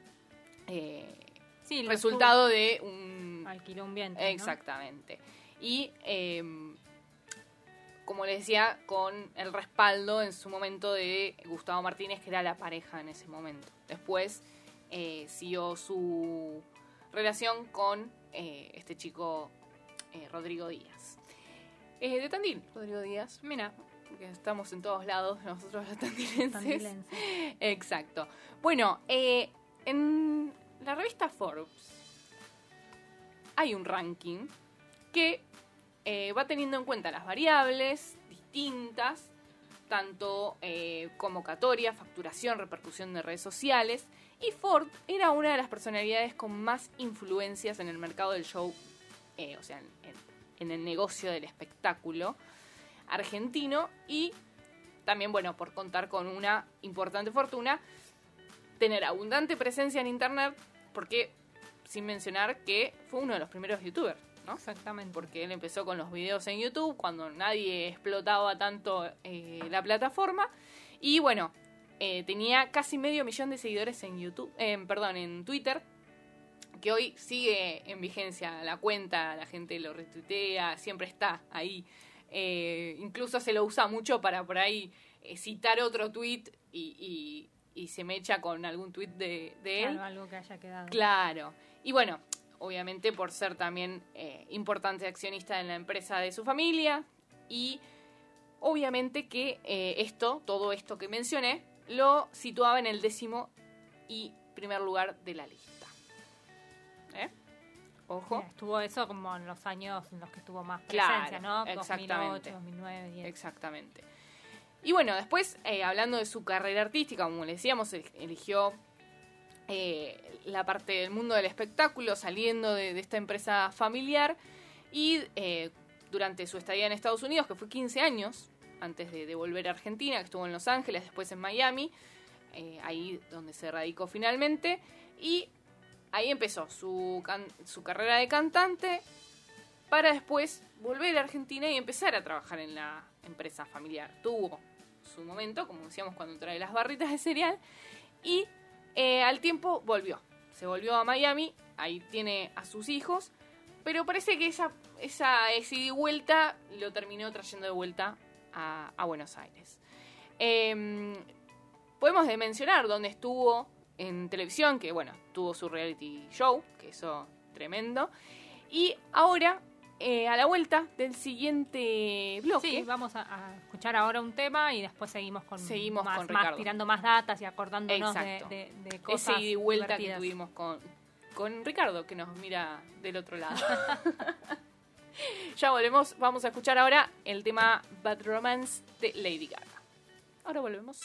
eh, Sí, resultado de un... Alquiló un vientre, ¿no? Exactamente. Y, eh, como les decía, con el respaldo en su momento de Gustavo Martínez, que era la pareja en ese momento. Después eh, siguió su relación con eh, este chico eh, Rodrigo Díaz. Eh, de Tandil, Rodrigo Díaz. Mira, porque estamos en todos lados, nosotros los tandilenses. Exacto. Bueno, en la revista Forbes hay un ranking que va teniendo en cuenta las variables distintas, tanto eh, convocatoria, facturación, repercusión de redes sociales, y Ford era una de las personalidades con más influencias en el mercado del show, eh, o sea, en, el negocio del espectáculo argentino, y también, bueno, por contar con una importante fortuna, tener abundante presencia en Internet, porque sin mencionar que fue uno de los primeros youtubers, ¿no? Exactamente. Porque él empezó con los videos en YouTube cuando nadie explotaba tanto eh, la plataforma. Y bueno, eh, tenía casi medio millón de seguidores en YouTube, eh, perdón, en Twitter, que hoy sigue en vigencia la cuenta, la gente lo retuitea, siempre está ahí. Eh, incluso se lo usa mucho para por ahí eh, citar otro tweet y, y- y se me echa con algún tweet de, de él. Claro, algo que haya quedado. Claro. Y bueno, obviamente por ser también importante accionista en la empresa de su familia y obviamente que esto, todo esto que mencioné, lo situaba en el décimo y primer lugar de la lista. ¿Eh? Ojo. Estuvo eso como en los años en los que tuvo más Claro, presencia, ¿no? exactamente. 2008, 2009, 10. Exactamente. Y bueno, después, eh, hablando de su carrera artística, como le decíamos, el- eligió eh, la parte del mundo del espectáculo, saliendo de, de esta empresa familiar. Y eh, durante su estadía en Estados Unidos, que fue 15 años, antes de, volver a Argentina, que estuvo en Los Ángeles, después en Miami, eh, ahí donde se radicó finalmente. Y ahí empezó su, su carrera de cantante, para después volver a Argentina y empezar a trabajar en la empresa familiar. Tuvo su momento, como decíamos, cuando trae las barritas de cereal, y eh, al tiempo volvió. Se volvió a Miami, ahí tiene a sus hijos, pero parece que esa, esa esa y vuelta lo terminó trayendo de vuelta a, a Buenos Aires. Em, podemos de mencionar dónde estuvo en televisión, que bueno, tuvo su reality show, que eso tremendo. Y ahora, eh, a la vuelta del siguiente bloque, Sí, vamos a, a escuchar ahora un tema y después seguimos con Seguimos más, con más tirando más datas y acordándonos de, Exacto. de- de cosas ese ida y vuelta divertidas. que tuvimos con, con Ricardo, que nos mira del otro lado. ya volvemos, vamos a escuchar ahora el tema Bad Romance de Lady Gaga. Ahora volvemos.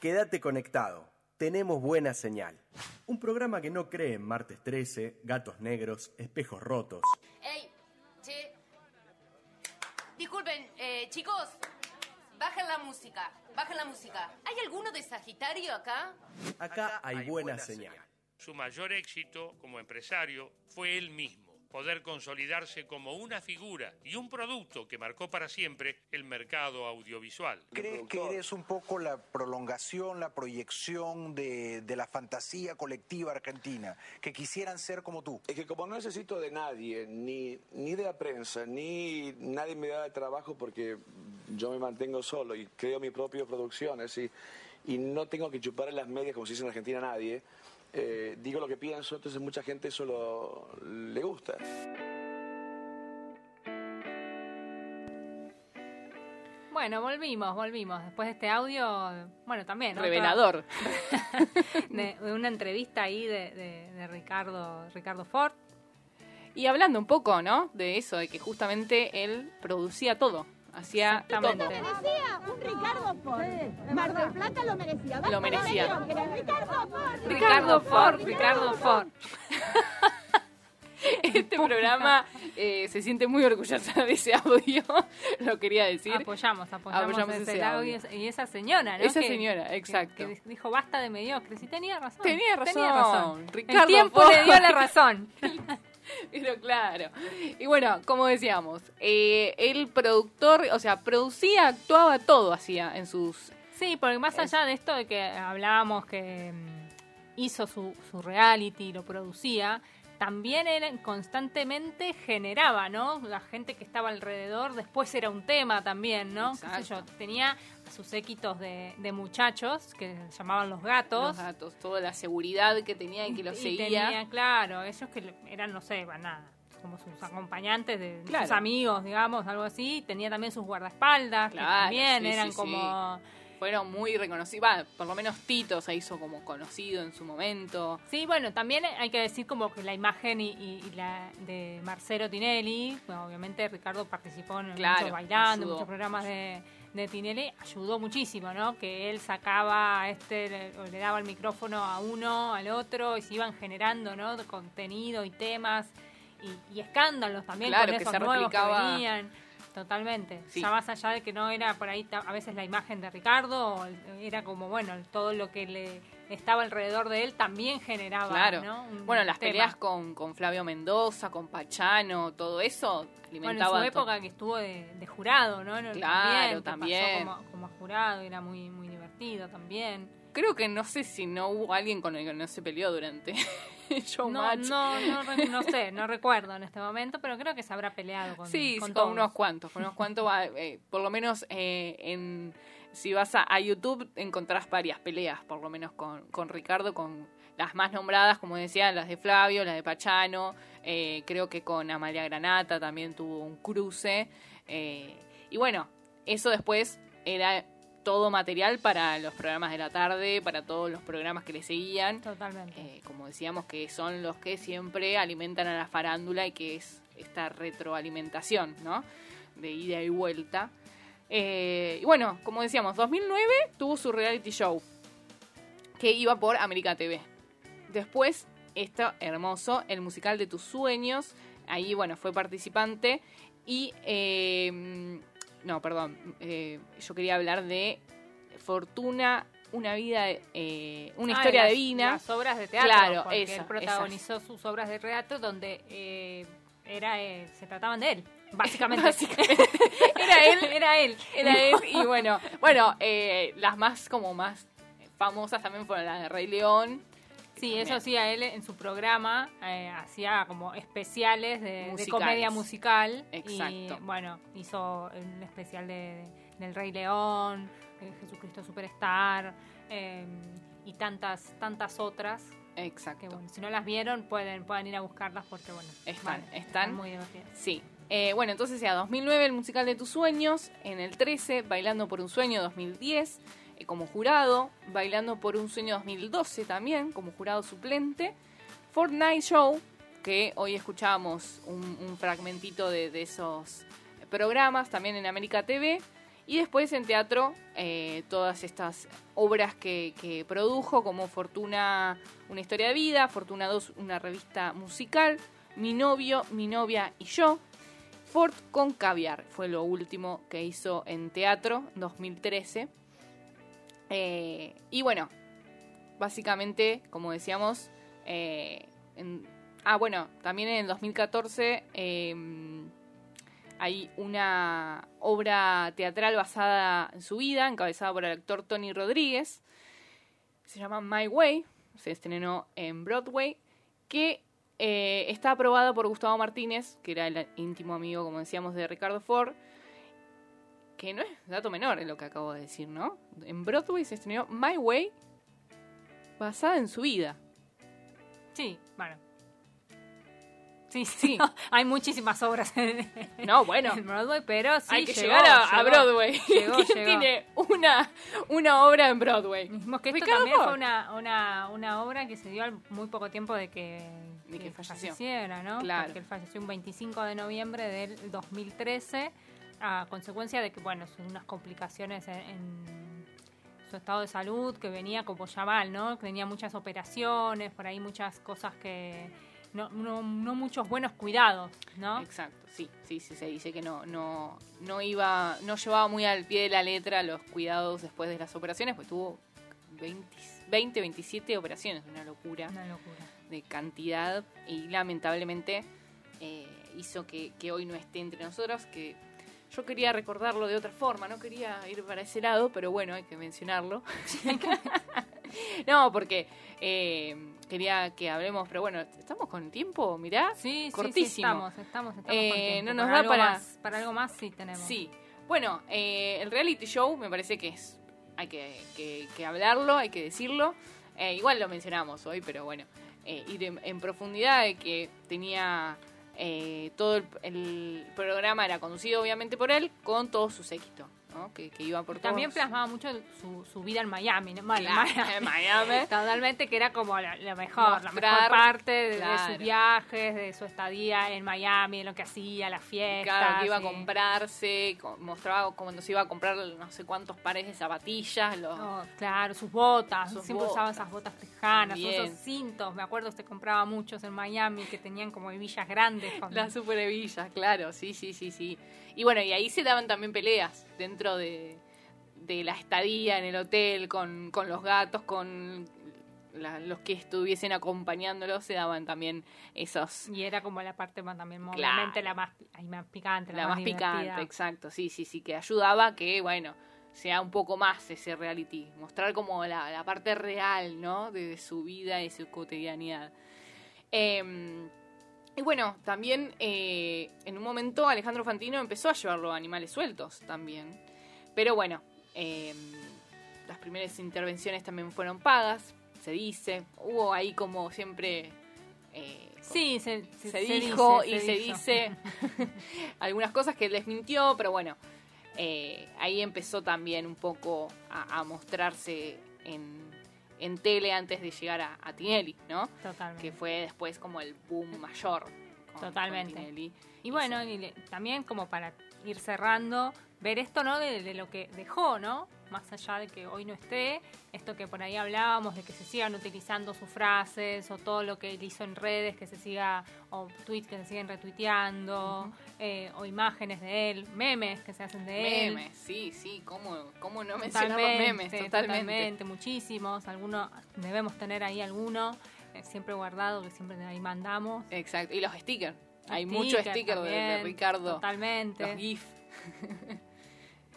Quédate conectado. Tenemos buena señal. Un programa que no cree en martes 13, gatos negros, espejos rotos. Ey, che. Disculpen, eh, chicos. Bajen la música. Bajen la música. ¿Hay alguno de Sagitario acá? Acá hay buena señal. Su mayor éxito como empresario fue él mismo, poder consolidarse como una figura y un producto que marcó para siempre el mercado audiovisual. ¿Crees que eres un poco la prolongación, la proyección de, de la fantasía colectiva argentina? Que quisieran ser como tú. Es que como no necesito de nadie, ni, ni de la prensa, ni nadie me da de trabajo porque yo me mantengo solo y creo mis propias producciones y, y no tengo que chupar en las medias como se dice en Argentina a nadie, eh, digo lo que pienso, entonces mucha gente eso lo- le gusta. Bueno, volvimos, volvimos. Después de este audio, bueno, también. ¿no? Revelador. de, de una entrevista ahí de, de- de Ricardo, Ricardo Ford. Y hablando un poco, ¿no? De eso, de que justamente él producía todo. Hacía todo. Lo merecía un Ricardo Ford. Mar del Plata lo merecía. Basta Lo merecía. Ricardo Ford. Ricardo Ford, Ricardo Ford. Este programa eh, se siente muy orgullosa de ese audio, lo quería decir. Apoyamos, apoyamos, Apoyamos ese, ese audio. audio. Y esa señora, ¿no? Esa Que- señora, exacto. Que, dijo basta de mediocres. Y tenía razón. Tenía razón. Ricardo El tiempo Ford. le dio la razón. Pero claro. Y bueno, como decíamos, eh, el productor, o sea, producía, actuaba, todo hacía en sus... Sí, porque más allá de esto de que hablábamos que mm, hizo su, su reality, lo producía, también él constantemente generaba, ¿no? La gente que estaba alrededor, después era un tema también, ¿no? Qué sé yo, tenía sus séquitos de, de muchachos que llamaban los gatos. Los gatos, toda la seguridad que tenía y que los y seguía. tenía, claro, ellos que eran, no sé, nada, como sus acompañantes, de Claro. sus amigos, digamos, algo así. Tenía también sus guardaespaldas, Claro, que también sí, eran sí, como... sí. Fueron muy reconocidos, va, por lo menos Tito se hizo como conocido en su momento. Sí, bueno, también hay que decir como que la imagen y, y- y la de Marcelo Tinelli, bueno, obviamente Ricardo participó en Claro, muchos bailando, ayudó. muchos programas de, de Tinelli, ayudó muchísimo, ¿no? Que él sacaba, este, le, le daba el micrófono a uno, al otro, y se iban generando, ¿no? Contenido y temas y, y escándalos también Claro, con que esos se nuevos replicaba. que venían. Totalmente. Sí. Ya más allá de que no era por ahí a veces la imagen de Ricardo, era como, bueno, todo lo que le estaba alrededor de él también generaba, Claro. ¿no? Un Bueno, las tema. peleas con, con Flavio Mendoza, con Pachano, todo eso Bueno, en alimentaba... su época que estuvo de, de jurado, ¿no? No, Claro, también. pasó como, como jurado, era muy, muy divertido también. Creo que no sé si no hubo alguien con el que no se peleó durante No, Showmatch. no, no, re- no sé, no recuerdo en este momento, pero creo que se habrá peleado con, Sí, con sí, con unos cuantos, con unos cuantos, eh, por lo menos eh, en si vas a, a YouTube encontrás varias peleas, por lo menos con, con Ricardo, con las más nombradas, como decía, las de Flavio, las de Pachano, eh, creo que con Amalia Granata también tuvo un cruce, eh, y bueno, eso después era todo material para los programas de la tarde, para todos los programas que le seguían. Totalmente. Eh, como decíamos, que son los que siempre alimentan a la farándula y que es esta retroalimentación, ¿no? De ida y vuelta. Eh, y bueno, como decíamos, 2009 tuvo su reality show que iba por América TV. Después, esto hermoso, el musical de tus sueños. Ahí, bueno, fue participante. Y, eh, no, perdón, eh, yo quería hablar de Fortuna, una vida, eh, una Ah, historia las- divina. Las obras de teatro, Claro, porque esa, él protagonizó sus obras de teatro donde eh, era eh, se trataban de él, básicamente. era él, era él, era él y bueno, bueno, eh, las más como más famosas también fueron las de Rey León. Sí, eso sí, a él en su programa eh, hacía como especiales de, de comedia musical. Exacto. Y bueno, hizo un especial de, del Rey León, eh, Jesucristo Superstar eh, y tantas, tantas otras. Exacto. Que bueno, si no las vieron, pueden, pueden ir a buscarlas porque, bueno, Están, vale, están. muy divertidas. Sí. Eh, bueno, entonces ya 2009 el musical de tus sueños, en el 13 Bailando por un sueño 2010 eh, como jurado, Bailando por un sueño 2012 también como jurado suplente, Fortnite Show, que hoy escuchamos un, fragmentito de, de esos programas también en América TV, y después en teatro eh, todas estas obras que, que produjo como Fortuna, una historia de vida, Fortuna 2, una revista musical, Mi novio, mi novia y yo, Ford con caviar fue lo último que hizo en teatro, 2013. Eh, y bueno, básicamente, como decíamos, eh, ah, bueno, también en el 2014 eh, hay una obra teatral basada en su vida, encabezada por el actor Tony Rodríguez. Se llama My Way, se estrenó en Broadway, que eh, está aprobada por Gustavo Martínez, que era el íntimo amigo, como decíamos, de Ricardo Ford. Que no es dato menor en lo que acabo de decir, ¿no? En Broadway se estrenó My Way, basada en su vida. Sí, bueno. Sí, sí. Hay muchísimas obras en, No, bueno. en Broadway, pero sí Hay que llegó, llegar a, a llegó. Broadway. Llegó, ¿Quién llegó. tiene una, una obra en Broadway? Que esto también fue una, una, una obra que se dio al muy poco tiempo de que, De que falleció. falleciera, ¿no? Claro. Porque él falleció un 25 de noviembre del 2013 a consecuencia de que, bueno, son unas complicaciones en, en su estado de salud que venía como ya mal, ¿no? Que tenía muchas operaciones, por ahí muchas cosas que... No, no, no muchos buenos cuidados, ¿no? Exacto, sí, sí, sí, se dice que no, no, no iba, no llevaba muy al pie de la letra los cuidados después de las operaciones, pues tuvo 20, 20 27 operaciones, una locura Una locura. De cantidad y lamentablemente eh, hizo que, que hoy no esté entre nosotros, que yo quería recordarlo de otra forma, no quería ir para ese lado, pero bueno, hay que mencionarlo. no, porque eh, quería que hablemos, pero bueno, estamos con tiempo, mirá, Sí, sí, cortísimo. sí, estamos, estamos, estamos Eh, con tiempo. no nos Para da algo para- más, para algo más sí tenemos. Sí, bueno, eh, el reality show me parece que es hay que, que- que hablarlo, hay que decirlo. Eh, igual lo mencionamos hoy, pero bueno, eh, ir en, profundidad de que tenía eh, todo el, el programa era conducido obviamente por él con todo su séquito, ¿no? Que, que iba por También todos. plasmaba mucho su, su vida en Miami, ¿no? Mal- Claro, Miami. en Miami. Totalmente, que era como la, la mejor, la mejor parte de, sus viajes, de su estadía en Miami, de lo que hacía, las fiestas. Claro, que iba a comprarse, co- mostraba cuando se iba a comprar no sé cuántos pares de zapatillas, los, Oh, claro, sus botas, Sus siempre usaba botas. esas botas tejanas, esos cintos, me acuerdo se compraba muchos en Miami que tenían como hebillas grandes. con- Las super hebillas, claro, sí, sí, sí, sí. Y bueno, y ahí se daban también peleas dentro de, de la estadía en el hotel, con, con los gatos, con la- los que estuviesen acompañándolos, se daban también esos... Y era como la parte más también, Claro. la más, ahí más picante, la, La más picante, exacto, sí, sí, sí, que ayudaba a que, bueno, sea un poco más ese reality, mostrar como la, la parte real, ¿no? De, de su vida y su cotidianidad. Eh, y bueno, también eh, en un momento Alejandro Fantino empezó a llevarlo a animales sueltos también. Pero bueno, eh, las primeras intervenciones también fueron pagas, se dice. Hubo ahí como siempre... eh, Sí, se, se, se dijo dice, y se dice algunas cosas que él desmintió, pero bueno, eh, ahí empezó también un poco a, a mostrarse en, en tele antes de llegar a, a Tinelli, ¿no? Totalmente. Que fue después como el boom mayor. con- Totalmente. con Tinelli. Y bueno, y le- también como para ir cerrando, ver esto, ¿no? De, de lo que dejó, ¿no? Más allá de que hoy no esté, esto que por ahí hablábamos, de que se sigan utilizando sus frases o todo lo que él hizo en redes, que se siga, o tweets que se siguen retuiteando, eh, o imágenes de él, memes que se hacen de él. Memes, sí, sí, ¿cómo, cómo no mencionar los memes? Totalmente. totalmente, muchísimos. Algunos, debemos tener ahí alguno eh, siempre guardado, que siempre ahí mandamos. Exacto, y los stickers. Hay Sticker mucho sticker de- Ricardo. Totalmente. Los GIF.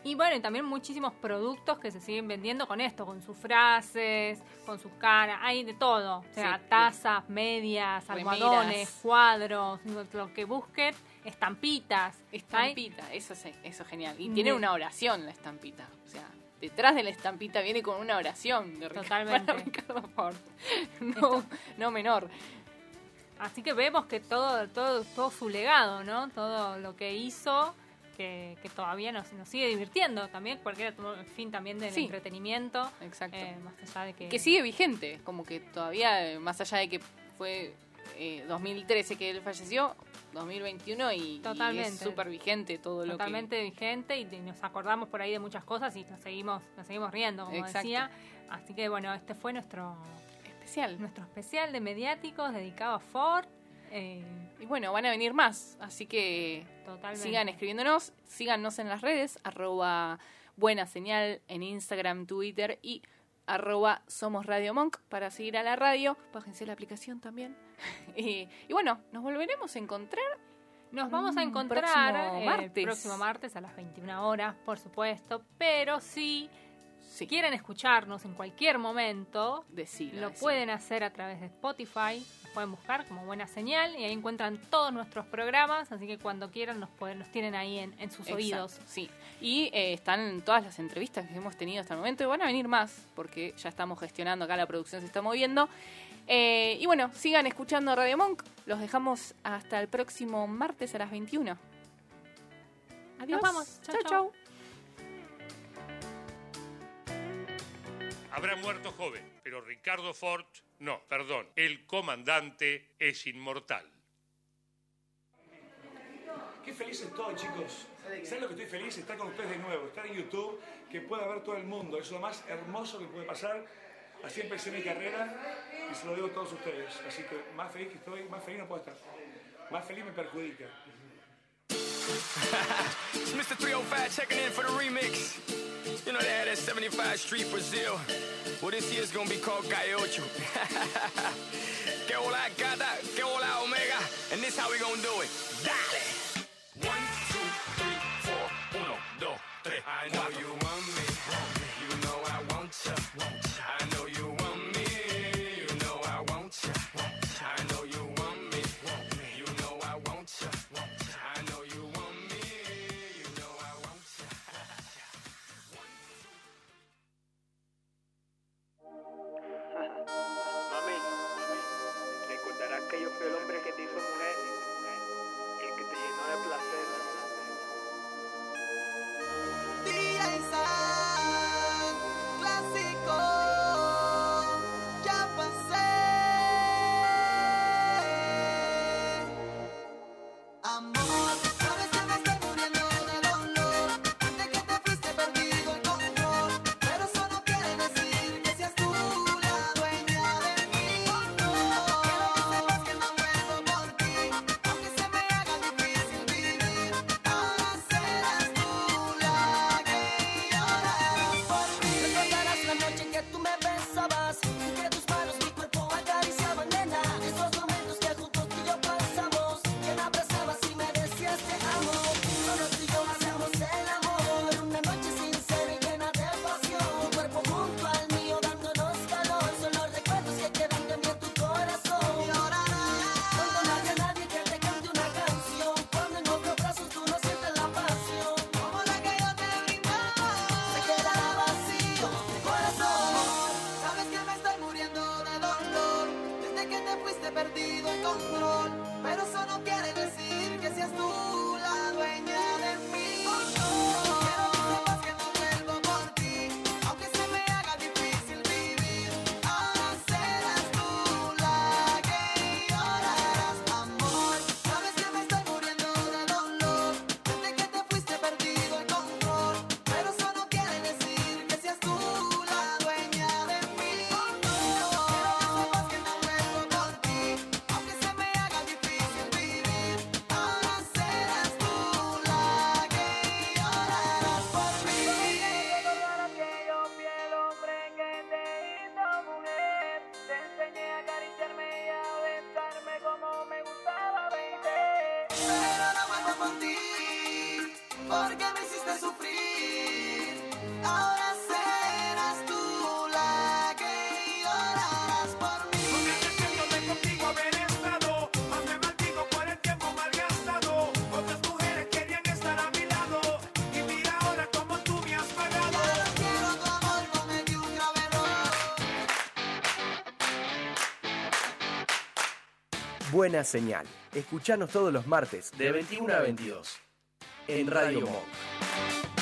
Y bueno, y también muchísimos productos que se siguen vendiendo con esto, con sus frases, con sus caras, hay de todo. O sea, Sí. tazas, medias, almohadones, cuadros, lo que busquen, estampitas. Estampita, eso es, eso es genial. Y De- tiene una oración la estampita. O sea, detrás de la estampita viene con una oración de Ricardo, Totalmente. para Ricardo Ford. No, no menor. Así que vemos que todo, todo, todo su legado, ¿no? Todo lo que hizo, que, que todavía nos, nos sigue divirtiendo también, porque era el fin también del Sí. entretenimiento. Exacto. eh, más allá de que... Que sigue vigente, como que todavía, eh, más allá de que fue eh, 2013 que él falleció, 2021 y, y es Totalmente. súper vigente todo lo totalmente vigente y, nos acordamos por ahí de muchas cosas y nos seguimos nos seguimos riendo como Exacto. decía así que bueno este fue nuestro que especial. nuestro especial de mediáticos dedicado a Ford eh, Y bueno, van a venir más, así que Totalmente. sigan escribiéndonos, síganos en las redes, arroba buena señal en Instagram, Twitter y arroba somos Radio Monk para seguir a la radio. Bájense la aplicación también. y, y bueno, nos volveremos a encontrar. nos vamos a un encontrar próximo eh, martes. el próximo martes a las 21 horas por supuesto pero si quieren escucharnos en cualquier momento Decilo, lo decilo. pueden hacer a través de Spotify nos pueden buscar como buena señal y ahí encuentran todos nuestros programas así que cuando quieran nos pueden nos tienen ahí en, en sus Exacto, oídos Sí, y eh, están todas las entrevistas que hemos tenido hasta el momento y van a venir más porque ya estamos gestionando acá, la producción se está moviendo. Eh, y bueno, sigan escuchando Radio Monk. Los dejamos hasta el próximo martes a las 21. Adiós. Nos vamos. Chau, chau. chau. Habrá muerto joven, pero Ricardo Ford, no, perdón, el comandante es inmortal. Qué feliz estoy, chicos. ¿Saben lo que estoy feliz? Estar con ustedes de nuevo, estar en YouTube, que pueda ver todo el mundo. Es lo más hermoso que puede pasar. Así empecé mi carrera y se lo digo a todos ustedes. Así que más feliz que estoy, más feliz no puedo estar. Más feliz me perjudica. It's Mr. 305 checking in for the remix. You know they had that 75 Street Brazil. Well, this year's gonna be called Gaiocho. que hola gata, que hola omega. And this how we gonna do it. Dale! Buena señal. Escuchanos todos los martes de 21 a 22 en Radio Monk.